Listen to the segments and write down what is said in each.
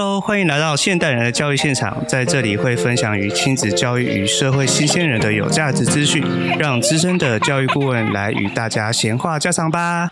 Hello，欢迎来到现代人的教育现场，在这里会分享与亲子教育与社会新鲜人的有价值资讯，让资深的教育顾问来与大家闲话家常吧。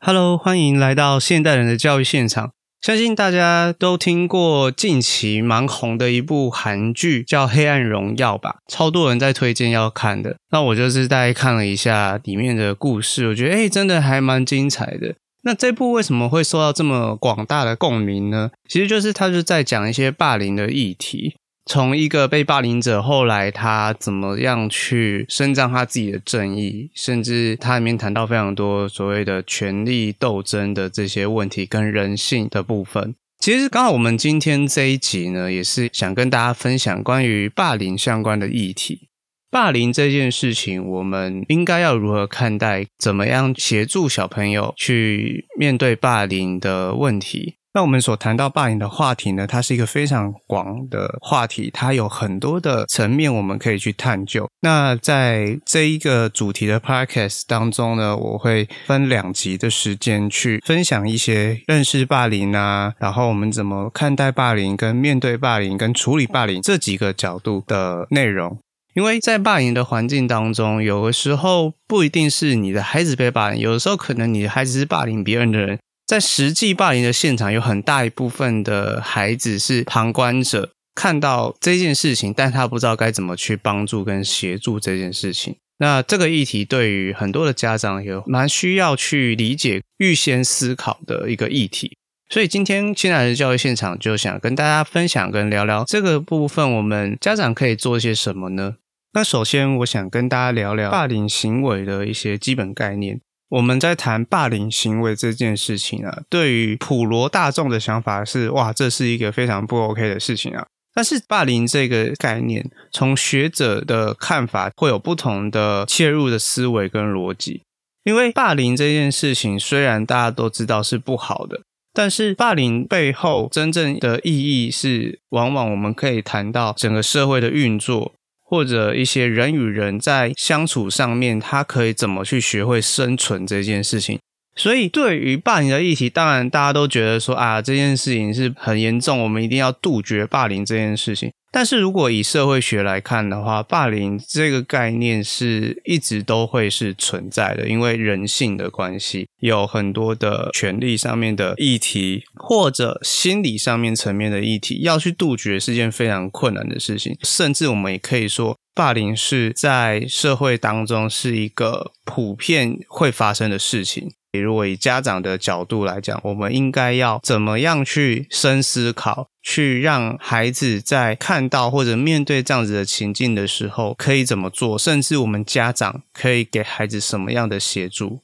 Hello，欢迎来到现代人的教育现场。相信大家都听过近期蛮红的一部韩剧，叫《黑暗荣耀》吧，超多人在推荐要看的。那我就是大概看了一下里面的故事，我觉得诶，真的还蛮精彩的。那这部为什么会受到这么广大的共鸣呢？其实就是它就在讲一些霸凌的议题。从一个被霸凌者，后来他怎么样去伸张他自己的正义，甚至他里面谈到非常多所谓的权力斗争的这些问题跟人性的部分。其实刚好我们今天这一集呢，也是想跟大家分享关于霸凌相关的议题。霸凌这件事情，我们应该要如何看待？怎么样协助小朋友去面对霸凌的问题？那我们所谈到霸凌的话题呢，它是一个非常广的话题，它有很多的层面我们可以去探究。那在这一个主题的 podcast 当中呢，我会分两集的时间去分享一些认识霸凌啊，然后我们怎么看待霸凌、跟面对霸凌、跟处理霸凌这几个角度的内容。因为在霸凌的环境当中，有的时候不一定是你的孩子被霸凌，有的时候可能你的孩子是霸凌别人的人。在实际霸凌的现场，有很大一部分的孩子是旁观者，看到这件事情，但他不知道该怎么去帮助跟协助这件事情。那这个议题对于很多的家长有蛮需要去理解、预先思考的一个议题。所以今天亲爱的教育现场就想跟大家分享跟聊聊这个部分，我们家长可以做些什么呢？那首先，我想跟大家聊聊霸凌行为的一些基本概念。我们在谈霸凌行为这件事情啊，对于普罗大众的想法是，哇，这是一个非常不 OK 的事情啊。但是霸凌这个概念，从学者的看法会有不同的切入的思维跟逻辑。因为霸凌这件事情，虽然大家都知道是不好的，但是霸凌背后真正的意义是，往往我们可以谈到整个社会的运作。或者一些人与人在相处上面，他可以怎么去学会生存这件事情。所以，对于霸凌的议题，当然大家都觉得说啊，这件事情是很严重，我们一定要杜绝霸凌这件事情。但是如果以社会学来看的话，霸凌这个概念是一直都会是存在的，因为人性的关系，有很多的权利上面的议题，或者心理上面层面的议题，要去杜绝是件非常困难的事情。甚至我们也可以说，霸凌是在社会当中是一个普遍会发生的事情。比如果以家长的角度来讲，我们应该要怎么样去深思考，去让孩子在看到或者面对这样子的情境的时候，可以怎么做？甚至我们家长可以给孩子什么样的协助？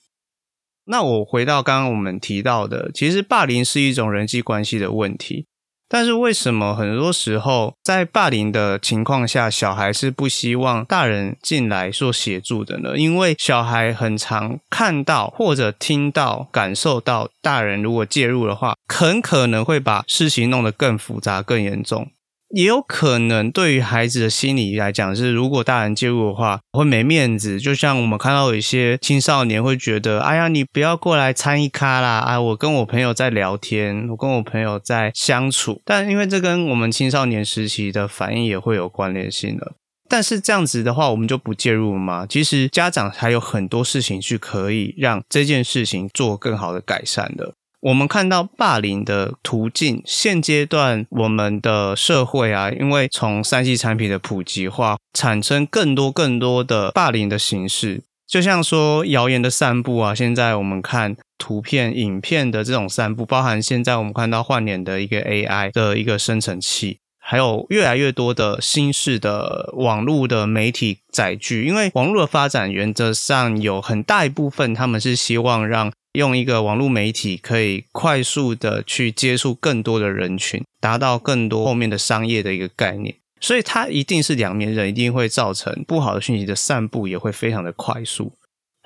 那我回到刚刚我们提到的，其实霸凌是一种人际关系的问题。但是为什么很多时候在霸凌的情况下，小孩是不希望大人进来做协助的呢？因为小孩很常看到或者听到、感受到大人如果介入的话，很可能会把事情弄得更复杂、更严重。也有可能，对于孩子的心理来讲，是如果大人介入的话，会没面子。就像我们看到有一些青少年会觉得：“哎呀，你不要过来参一咖啦！”啊，我跟我朋友在聊天，我跟我朋友在相处。但因为这跟我们青少年时期的反应也会有关联性的。但是这样子的话，我们就不介入吗？其实家长还有很多事情去可以让这件事情做更好的改善的。我们看到霸凌的途径，现阶段我们的社会啊，因为从三 C 产品的普及化，产生更多更多的霸凌的形式，就像说谣言的散布啊，现在我们看图片、影片的这种散布，包含现在我们看到换脸的一个 AI 的一个生成器，还有越来越多的新式的网络的媒体载具，因为网络的发展原则上有很大一部分，他们是希望让用一个网络媒体可以快速的去接触更多的人群，达到更多后面的商业的一个概念，所以它一定是两面刃，一定会造成不好的讯息的散布也会非常的快速。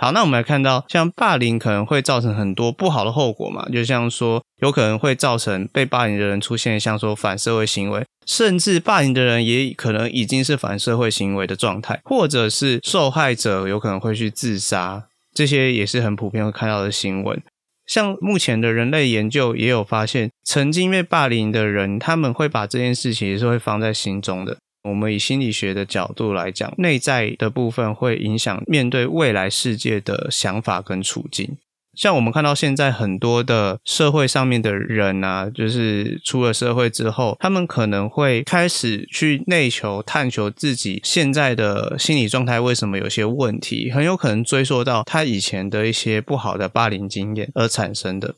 好，那我们来看到，像霸凌可能会造成很多不好的后果嘛，就像说有可能会造成被霸凌的人出现像说反社会行为，甚至霸凌的人也可能已经是反社会行为的状态，或者是受害者有可能会去自杀。这些也是很普遍会看到的新闻。像目前的人类研究也有发现，曾经被霸凌的人，他们会把这件事情也是会放在心中的。我们以心理学的角度来讲，内在的部分会影响面对未来世界的想法跟处境。像我们看到现在很多的社会上面的人啊，就是出了社会之后，他们可能会开始去内求、探求自己现在的心理状态为什么有些问题，很有可能追溯到他以前的一些不好的霸凌经验而产生的。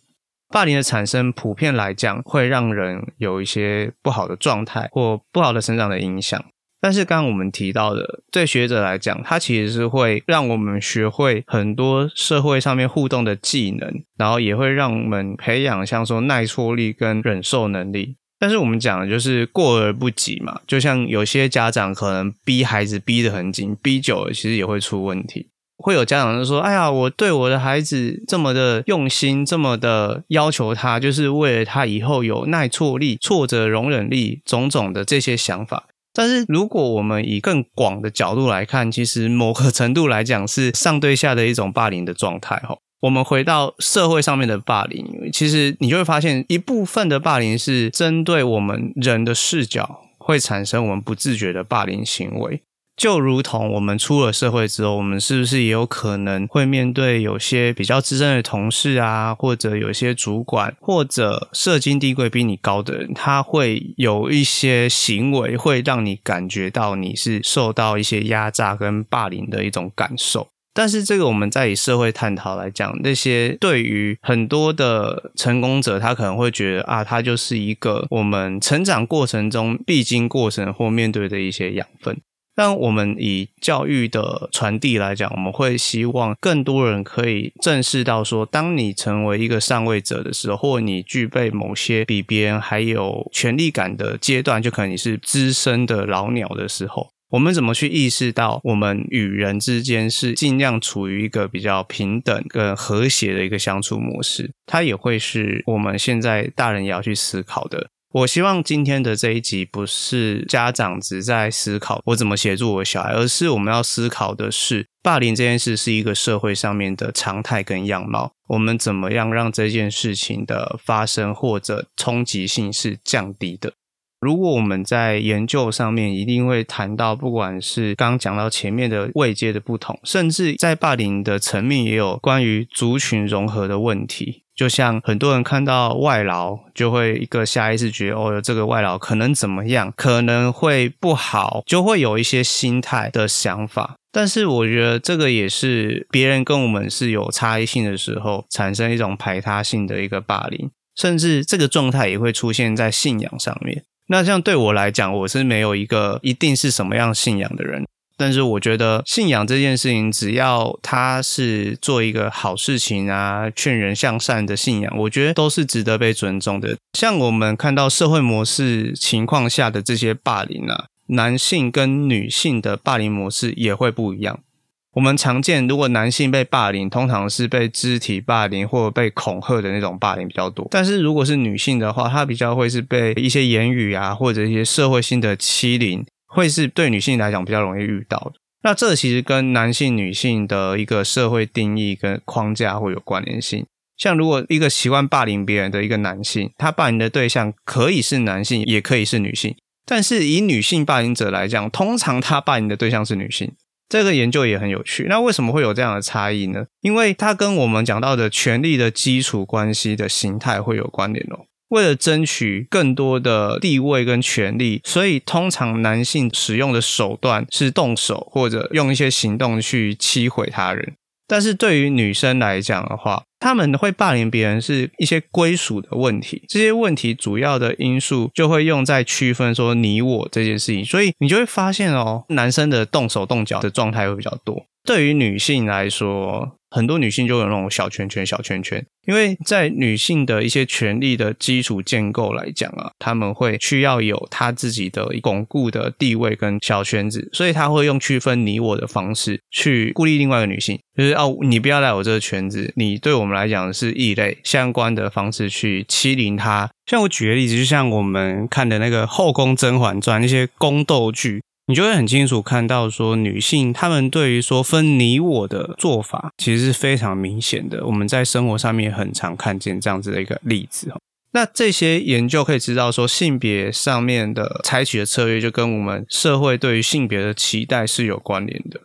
霸凌的产生，普遍来讲会让人有一些不好的状态或不好的成长的影响。但是刚刚我们提到的，对学者来讲，它其实是会让我们学会很多社会上面互动的技能，然后也会让我们培养像说耐挫力跟忍受能力。但是我们讲的就是过而不及嘛，就像有些家长可能逼孩子逼得很紧，逼久了其实也会出问题。会有家长就说：“哎呀，我对我的孩子这么的用心，这么的要求他，就是为了他以后有耐挫力、挫折容忍力，种种的这些想法。但是，如果我们以更广的角度来看，其实某个程度来讲是上对下的一种霸凌的状态。哈，我们回到社会上面的霸凌，其实你就会发现，一部分的霸凌是针对我们人的视角，会产生我们不自觉的霸凌行为。”就如同我们出了社会之后，我们是不是也有可能会面对有些比较资深的同事啊，或者有些主管，或者社经地位比你高的人，他会有一些行为会让你感觉到你是受到一些压榨跟霸凌的一种感受。但是这个我们在以社会探讨来讲，那些对于很多的成功者，他可能会觉得啊，他就是一个我们成长过程中必经过程或面对的一些养分。当我们以教育的传递来讲，我们会希望更多人可以正视到说，当你成为一个上位者的时候，或你具备某些比别人还有权力感的阶段，就可能你是资深的老鸟的时候，我们怎么去意识到我们与人之间是尽量处于一个比较平等跟和谐的一个相处模式？它也会是我们现在大人也要去思考的。我希望今天的这一集不是家长只在思考我怎么协助我小孩，而是我们要思考的是，霸凌这件事是一个社会上面的常态跟样貌，我们怎么样让这件事情的发生或者冲击性是降低的？如果我们在研究上面一定会谈到，不管是刚刚讲到前面的位阶的不同，甚至在霸凌的层面也有关于族群融合的问题。就像很多人看到外劳，就会一个下意识觉得，哦，这个外劳可能怎么样，可能会不好，就会有一些心态的想法。但是我觉得这个也是别人跟我们是有差异性的时候，产生一种排他性的一个霸凌，甚至这个状态也会出现在信仰上面。那像对我来讲，我是没有一个一定是什么样信仰的人。但是我觉得信仰这件事情，只要他是做一个好事情啊，劝人向善的信仰，我觉得都是值得被尊重的。像我们看到社会模式情况下的这些霸凌啊，男性跟女性的霸凌模式也会不一样。我们常见，如果男性被霸凌，通常是被肢体霸凌或者被恐吓的那种霸凌比较多。但是如果是女性的话，她比较会是被一些言语啊，或者一些社会性的欺凌。会是对女性来讲比较容易遇到的。那这其实跟男性、女性的一个社会定义跟框架会有关联性。像如果一个习惯霸凌别人的一个男性，他霸凌的对象可以是男性，也可以是女性。但是以女性霸凌者来讲，通常他霸凌的对象是女性。这个研究也很有趣。那为什么会有这样的差异呢？因为它跟我们讲到的权力的基础关系的形态会有关联哦。为了争取更多的地位跟权力，所以通常男性使用的手段是动手或者用一些行动去欺毁他人。但是对于女生来讲的话，他们会霸凌别人是一些归属的问题。这些问题主要的因素就会用在区分说你我这件事情。所以你就会发现哦，男生的动手动脚的状态会比较多。对于女性来说，很多女性就有那种小圈圈、小圈圈，因为在女性的一些权力的基础建构来讲啊，她们会需要有她自己的巩固的地位跟小圈子，所以她会用区分你我的方式去孤立另外一个女性，就是哦，你不要来我这个圈子，你对我们来讲是异类，相关的方式去欺凌她。像我举个例子，就像我们看的那个《后宫甄嬛传》那些宫斗剧。你就会很清楚看到说，女性她们对于说分你我的做法，其实是非常明显的。我们在生活上面很常看见这样子的一个例子。那这些研究可以知道说，性别上面的采取的策略，就跟我们社会对于性别的期待是有关联的。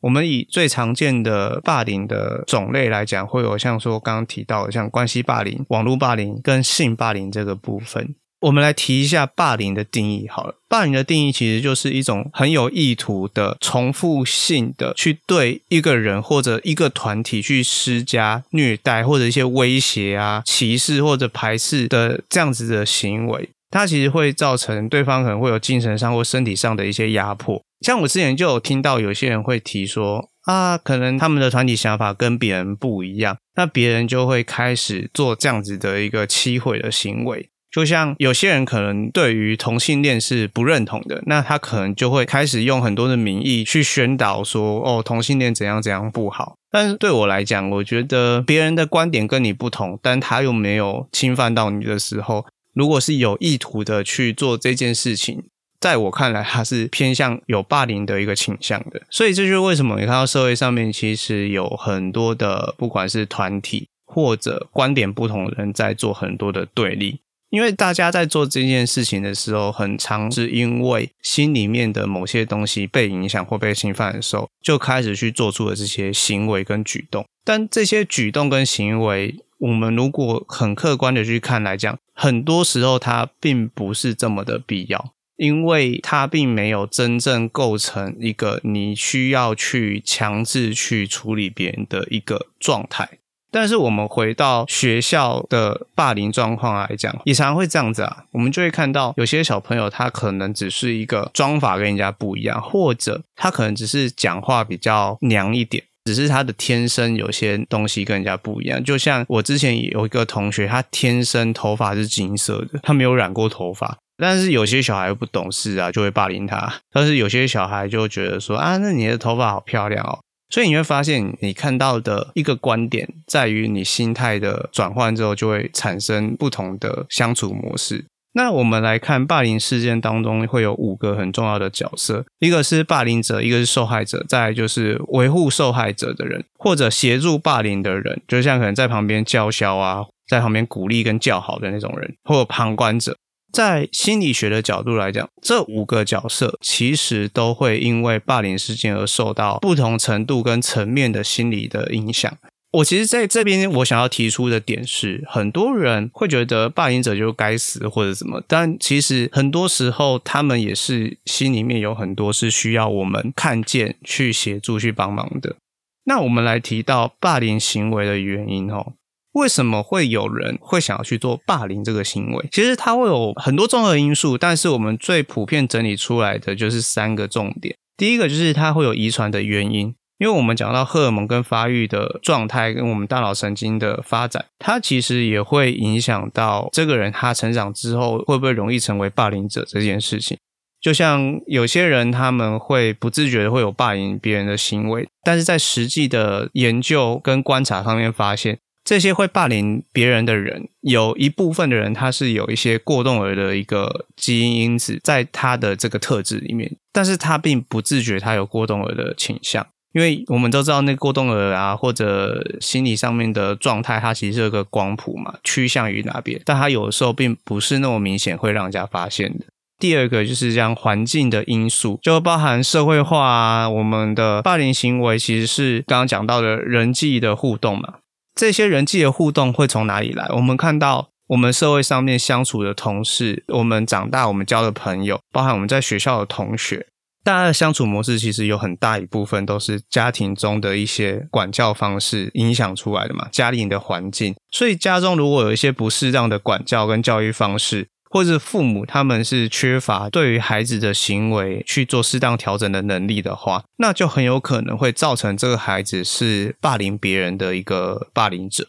我们以最常见的霸凌的种类来讲，会有像说刚刚提到的，像关系霸凌、网络霸凌跟性霸凌这个部分。我们来提一下霸凌的定义好了。霸凌的定义其实就是一种很有意图的、重复性的去对一个人或者一个团体去施加虐待或者一些威胁啊、歧视或者排斥的这样子的行为。它其实会造成对方可能会有精神上或身体上的一些压迫。像我之前就有听到有些人会提说啊，可能他们的团体想法跟别人不一样，那别人就会开始做这样子的一个欺毁的行为。就像有些人可能对于同性恋是不认同的，那他可能就会开始用很多的名义去宣导说，哦，同性恋怎样怎样不好。但是对我来讲，我觉得别人的观点跟你不同，但他又没有侵犯到你的时候，如果是有意图的去做这件事情，在我看来，他是偏向有霸凌的一个倾向的。所以这就是为什么你看到社会上面其实有很多的，不管是团体或者观点不同的人在做很多的对立。因为大家在做这件事情的时候，很常是因为心里面的某些东西被影响或被侵犯的时候，就开始去做出了这些行为跟举动。但这些举动跟行为，我们如果很客观的去看来讲，很多时候它并不是这么的必要，因为它并没有真正构成一个你需要去强制去处理别人的一个状态。但是我们回到学校的霸凌状况来讲，也常常会这样子啊，我们就会看到有些小朋友他可能只是一个妆发跟人家不一样，或者他可能只是讲话比较娘一点，只是他的天生有些东西跟人家不一样。就像我之前有一个同学，他天生头发是金色的，他没有染过头发，但是有些小孩不懂事啊，就会霸凌他。但是有些小孩就觉得说啊，那你的头发好漂亮哦。所以你会发现，你看到的一个观点，在于你心态的转换之后，就会产生不同的相处模式。那我们来看霸凌事件当中，会有五个很重要的角色：一个是霸凌者，一个是受害者，再来就是维护受害者的人，或者协助霸凌的人，就像可能在旁边叫嚣啊，在旁边鼓励跟叫好的那种人，或旁观者。在心理学的角度来讲，这五个角色其实都会因为霸凌事件而受到不同程度跟层面的心理的影响。我其实在这边我想要提出的点是，很多人会觉得霸凌者就该死或者什么，但其实很多时候他们也是心里面有很多是需要我们看见、去协助、去帮忙的。那我们来提到霸凌行为的原因哦。为什么会有人会想要去做霸凌这个行为？其实它会有很多综合因素，但是我们最普遍整理出来的就是三个重点。第一个就是它会有遗传的原因，因为我们讲到荷尔蒙跟发育的状态，跟我们大脑神经的发展，它其实也会影响到这个人他成长之后会不会容易成为霸凌者这件事情。就像有些人他们会不自觉的会有霸凌别人的行为，但是在实际的研究跟观察上面发现。这些会霸凌别人的人，有一部分的人他是有一些过动儿的一个基因因子在他的这个特质里面，但是他并不自觉他有过动儿的倾向，因为我们都知道那过动儿啊，或者心理上面的状态，它其实是有个光谱嘛，趋向于哪边，但他有的时候并不是那么明显会让人家发现的。第二个就是这样环境的因素，就包含社会化啊，我们的霸凌行为其实是刚刚讲到的人际的互动嘛。这些人际的互动会从哪里来？我们看到我们社会上面相处的同事，我们长大我们交的朋友，包含我们在学校的同学，大家的相处模式其实有很大一部分都是家庭中的一些管教方式影响出来的嘛，家里的环境。所以家中如果有一些不适当的管教跟教育方式，或者父母他们是缺乏对于孩子的行为去做适当调整的能力的话，那就很有可能会造成这个孩子是霸凌别人的一个霸凌者。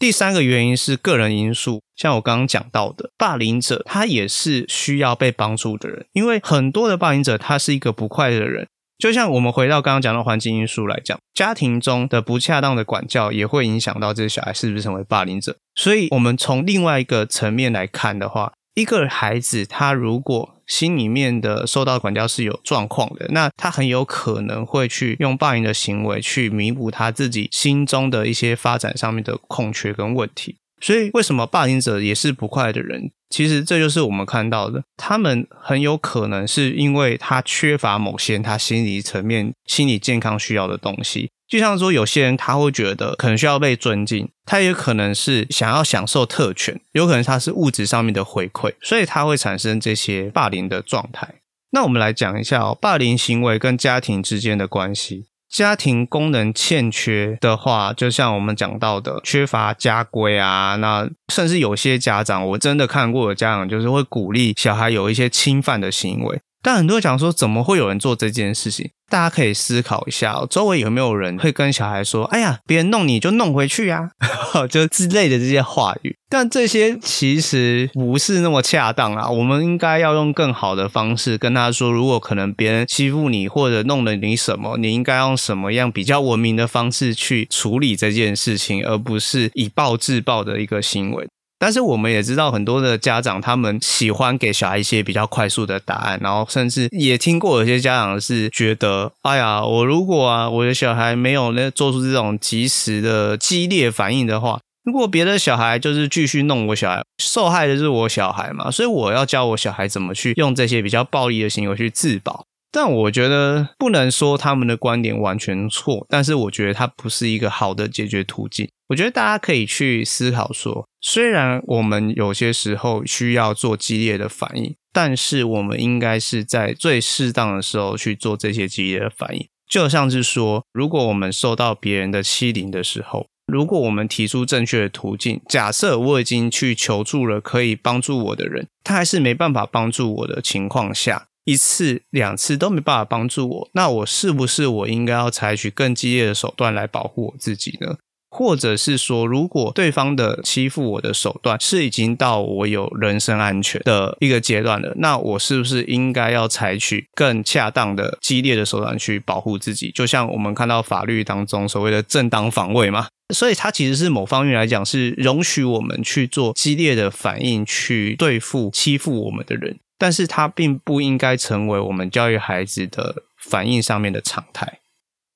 第三个原因是个人因素，像我刚刚讲到的，霸凌者他也是需要被帮助的人，因为很多的霸凌者他是一个不快乐的人。就像我们回到刚刚讲的环境因素来讲，家庭中的不恰当的管教也会影响到这个小孩是不是成为霸凌者。所以，我们从另外一个层面来看的话，一个孩子，他如果心里面的受到管教是有状况的，那他很有可能会去用霸凌的行为去弥补他自己心中的一些发展上面的空缺跟问题。所以，为什么霸凌者也是不快的人？其实这就是我们看到的，他们很有可能是因为他缺乏某些他心理层面、心理健康需要的东西。就像说，有些人他会觉得可能需要被尊敬，他也可能是想要享受特权，有可能他是物质上面的回馈，所以他会产生这些霸凌的状态。那我们来讲一下哦，霸凌行为跟家庭之间的关系。家庭功能欠缺的话，就像我们讲到的，缺乏家规啊，那甚至有些家长，我真的看过的家长，就是会鼓励小孩有一些侵犯的行为。但很多人讲说，怎么会有人做这件事情？大家可以思考一下，周围有没有人会跟小孩说：“哎呀，别人弄你就弄回去呀”，就之类的这些话语。但这些其实不是那么恰当啊。我们应该要用更好的方式跟他说：如果可能别人欺负你或者弄了你什么，你应该用什么样比较文明的方式去处理这件事情，而不是以暴制暴的一个行为。但是我们也知道，很多的家长他们喜欢给小孩一些比较快速的答案，然后甚至也听过有些家长是觉得，哎呀，我如果啊，我的小孩没有那做出这种及时的激烈反应的话，如果别的小孩就是继续弄我小孩，受害的是我小孩嘛，所以我要教我小孩怎么去用这些比较暴力的行为去自保。但我觉得不能说他们的观点完全错，但是我觉得它不是一个好的解决途径。我觉得大家可以去思考说，虽然我们有些时候需要做激烈的反应，但是我们应该是在最适当的时候去做这些激烈的反应。就像是说，如果我们受到别人的欺凌的时候，如果我们提出正确的途径，假设我已经去求助了可以帮助我的人，他还是没办法帮助我的情况下，一次两次都没办法帮助我，那我是不是我应该要采取更激烈的手段来保护我自己呢？或者是说，如果对方的欺负我的手段是已经到我有人身安全的一个阶段了，那我是不是应该要采取更恰当的激烈的手段去保护自己？就像我们看到法律当中所谓的正当防卫嘛，所以它其实是某方面来讲是容许我们去做激烈的反应去对付欺负我们的人。但是它并不应该成为我们教育孩子的反应上面的常态，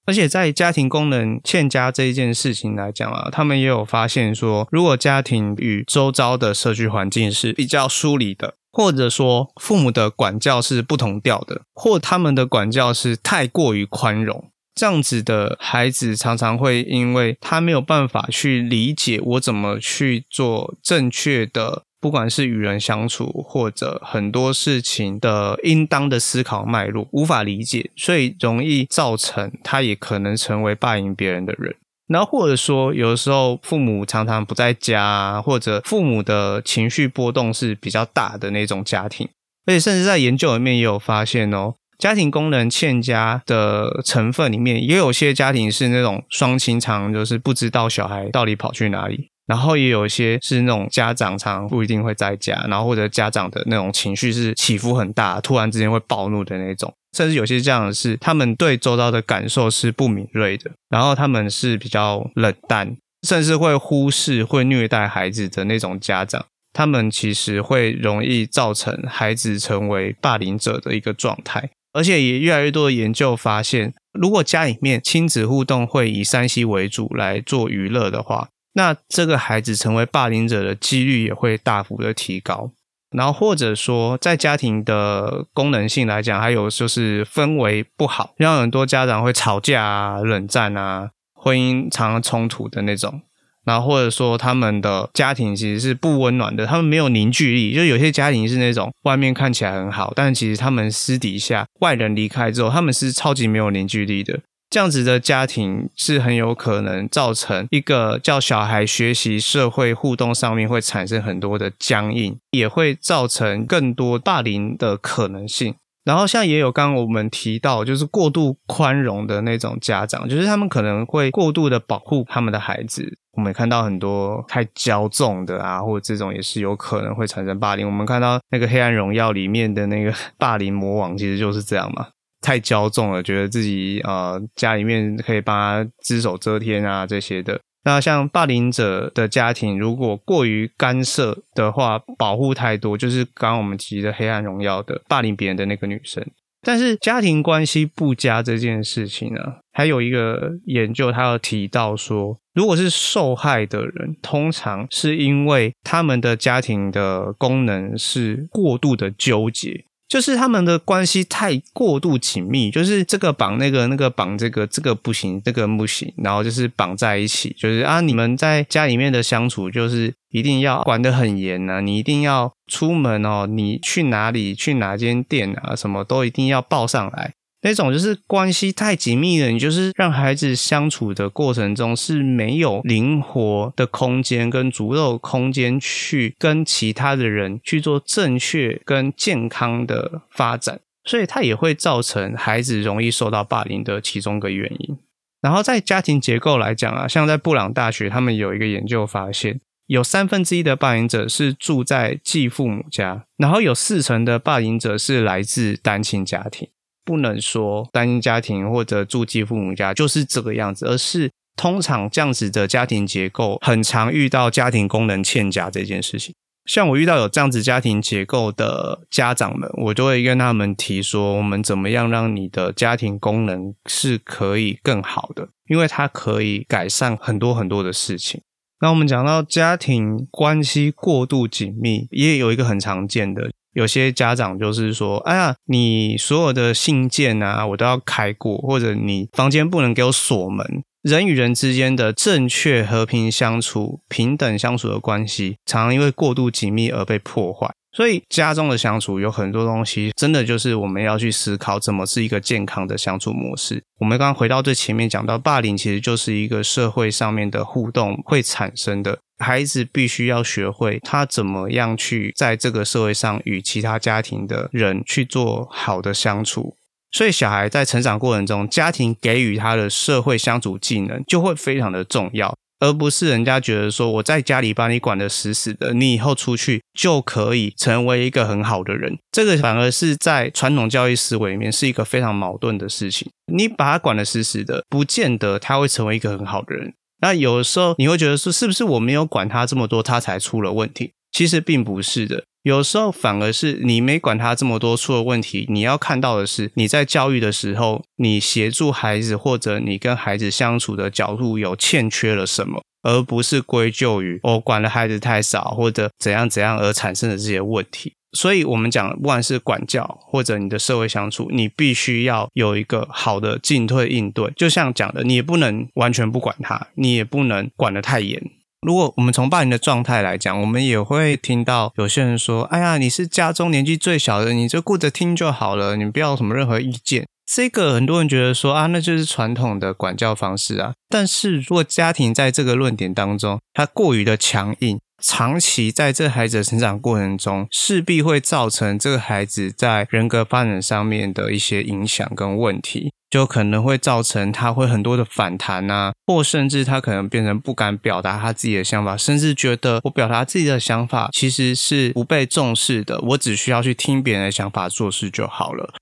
而且在家庭功能欠佳这一件事情来讲啊，他们也有发现说，如果家庭与周遭的社区环境是比较疏离的，或者说父母的管教是不同调的，或他们的管教是太过于宽容，这样子的孩子常常会因为他没有办法去理解我怎么去做正确的。不管是与人相处，或者很多事情的应当的思考脉络，无法理解，所以容易造成他也可能成为霸凌别人的人。然后或者说，有的时候父母常常不在家，或者父母的情绪波动是比较大的那种家庭，而且甚至在研究里面也有发现哦，家庭功能欠佳的成分里面，也有些家庭是那种双亲常就是不知道小孩到底跑去哪里。然后也有一些是那种家长常不一定会在家，然后或者家长的那种情绪是起伏很大，突然之间会暴怒的那种，甚至有些家长是他们对周遭的感受是不敏锐的，然后他们是比较冷淡，甚至会忽视、会虐待孩子的那种家长，他们其实会容易造成孩子成为霸凌者的一个状态，而且也越来越多的研究发现，如果家里面亲子互动会以 3C 为主来做娱乐的话，那这个孩子成为霸凌者的几率也会大幅的提高，然后或者说在家庭的功能性来讲，还有就是氛围不好，让很多家长会吵架啊、冷战啊、婚姻常常冲突的那种，然后或者说他们的家庭其实是不温暖的，他们没有凝聚力，就有些家庭是那种外面看起来很好，但其实他们私底下外人离开之后，他们是超级没有凝聚力的。这样子的家庭是很有可能造成一个叫小孩学习社会互动上面会产生很多的僵硬，也会造成更多霸凌的可能性。然后像也有刚刚我们提到，就是过度宽容的那种家长，就是他们可能会过度的保护他们的孩子。我们看到很多太骄纵的啊，或者这种也是有可能会产生霸凌。我们看到那个《黑暗荣耀》里面的那个 霸凌魔王，其实就是这样嘛。太骄纵了，觉得自己呃家里面可以帮他只手遮天啊这些的，那像霸凌者的家庭，如果过于干涉的话，保护太多，就是刚刚我们提的《黑暗荣耀》的霸凌别人的那个女生。但是家庭关系不佳这件事情呢，还有一个研究，他有提到说，如果是受害的人，通常是因为他们的家庭的功能是过度的纠结。就是他们的关系太过度紧密，就是这个绑那个，那个绑这个，这个不行，这个不行，然后就是绑在一起，就是啊，你们在家里面的相处就是一定要管得很严啊，你一定要出门哦，你去哪里，去哪间店啊，什么都一定要报上来。那种就是关系太紧密了，你就是让孩子相处的过程中是没有灵活的空间跟足够空间去跟其他的人去做正确跟健康的发展，所以它也会造成孩子容易受到霸凌的其中一个原因。然后在家庭结构来讲啊，像在布朗大学，他们有一个研究发现，有三分之一的霸凌者是住在继父母家，然后有四成的霸凌者是来自单亲家庭。不能说单亲家庭或者住寄父母家就是这个样子，而是通常这样子的家庭结构很常遇到家庭功能欠佳这件事情。像我遇到有这样子家庭结构的家长们，我就会跟他们提说，我们怎么样让你的家庭功能是可以更好的，因为它可以改善很多很多的事情。那我们讲到家庭关系过度紧密，也有一个很常见的。有些家长就是说：“哎呀，你所有的信件啊，我都要开过，或者你房间不能给我锁门。人与人之间的正确和平相处、平等相处的关系，常常因为过度紧密而被破坏。所以，家中的相处有很多东西，真的就是我们要去思考，怎么是一个健康的相处模式。我们刚刚回到最前面讲到，霸凌其实就是一个社会上面的互动会产生的。”孩子必须要学会他怎么样去在这个社会上与其他家庭的人去做好的相处，所以小孩在成长过程中，家庭给予他的社会相处技能就会非常的重要，而不是人家觉得说我在家里把你管得死死的，你以后出去就可以成为一个很好的人。这个反而是在传统教育思维里面是一个非常矛盾的事情。你把他管得死死的，不见得他会成为一个很好的人。那有的时候你会觉得说，是不是我没有管他这么多，他才出了问题？其实并不是的，有时候反而是你没管他这么多，出了问题。你要看到的是，你在教育的时候，你协助孩子或者你跟孩子相处的角度有欠缺了什么，而不是归咎于我管了孩子太少或者怎样怎样而产生的这些问题。所以，我们讲，不管是管教或者你的社会相处，你必须要有一个好的进退应对。就像讲的，你也不能完全不管他，你也不能管得太严。如果我们从霸凌的状态来讲，我们也会听到有些人说：“哎呀，你是家中年纪最小的，你就顾着听就好了，你不要什么任何意见。”这个很多人觉得说啊，那就是传统的管教方式啊。但是如果家庭在这个论点当中，它过于的强硬。长期在这孩子的成长过程中，势必会造成这个孩子在人格发展上面的一些影响跟问题，就可能会造成他会很多的反弹啊，或甚至他可能变成不敢表达他自己的想法，甚至觉得我表达自己的想法其实是不被重视的，我只需要去听别人的想法做事就好了。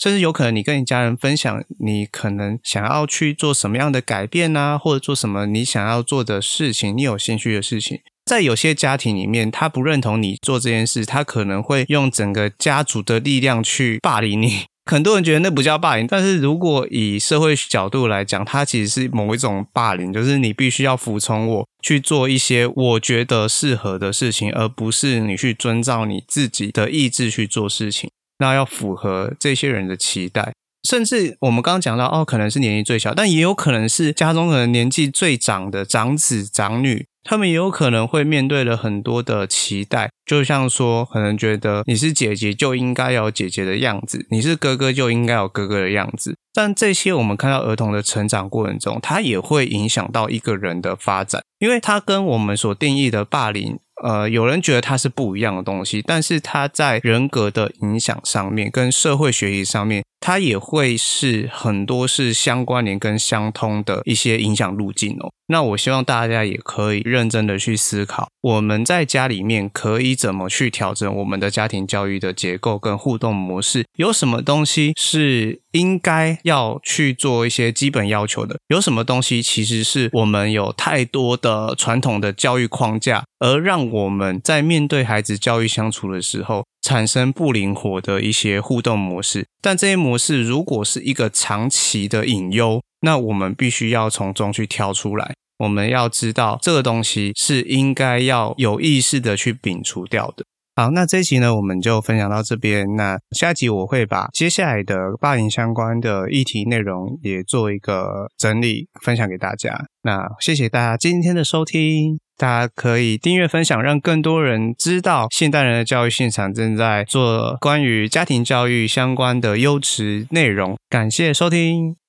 甚至有可能你跟你家人分享你可能想要去做什么样的改变啊，或者做什么你想要做的事情，你有兴趣的事情。在有些家庭里面，他不认同你做这件事，他可能会用整个家族的力量去霸凌你。很多人觉得那不叫霸凌，但是如果以社会角度来讲，它其实是某一种霸凌，就是你必须要服从我去做一些我觉得适合的事情，而不是你去遵照你自己的意志去做事情。那要符合这些人的期待，甚至我们刚刚讲到，哦，可能是年纪最小，但也有可能是家中可能年纪最长的长子长女。他们也有可能会面对了很多的期待，就像说，可能觉得你是姐姐就应该有姐姐的样子，你是哥哥就应该有哥哥的样子。但这些我们看到儿童的成长过程中，它也会影响到一个人的发展，因为它跟我们所定义的霸凌，呃，有人觉得它是不一样的东西，但是它在人格的影响上面，跟社会学习上面，它也会是很多是相关联跟相通的一些影响路径哦。那我希望大家也可以认真的去思考，我们在家里面可以怎么去调整我们的家庭教育的结构跟互动模式，有什么东西是应该要去做一些基本要求的，有什么东西其实是我们有太多的传统的教育框架，而让我们在面对孩子教育相处的时候，产生不灵活的一些互动模式。但这些模模式如果是一个长期的隐忧，那我们必须要从中去挑出来。我们要知道这个东西是应该要有意识的去摒除掉的。好，那这一集呢，我们就分享到这边。那下一集我会把接下来的霸凌相关的议题内容也做一个整理，分享给大家。那谢谢大家今天的收听，大家可以订阅分享，让更多人知道现代人的教育现场正在做关于家庭教育相关的优质内容。感谢收听。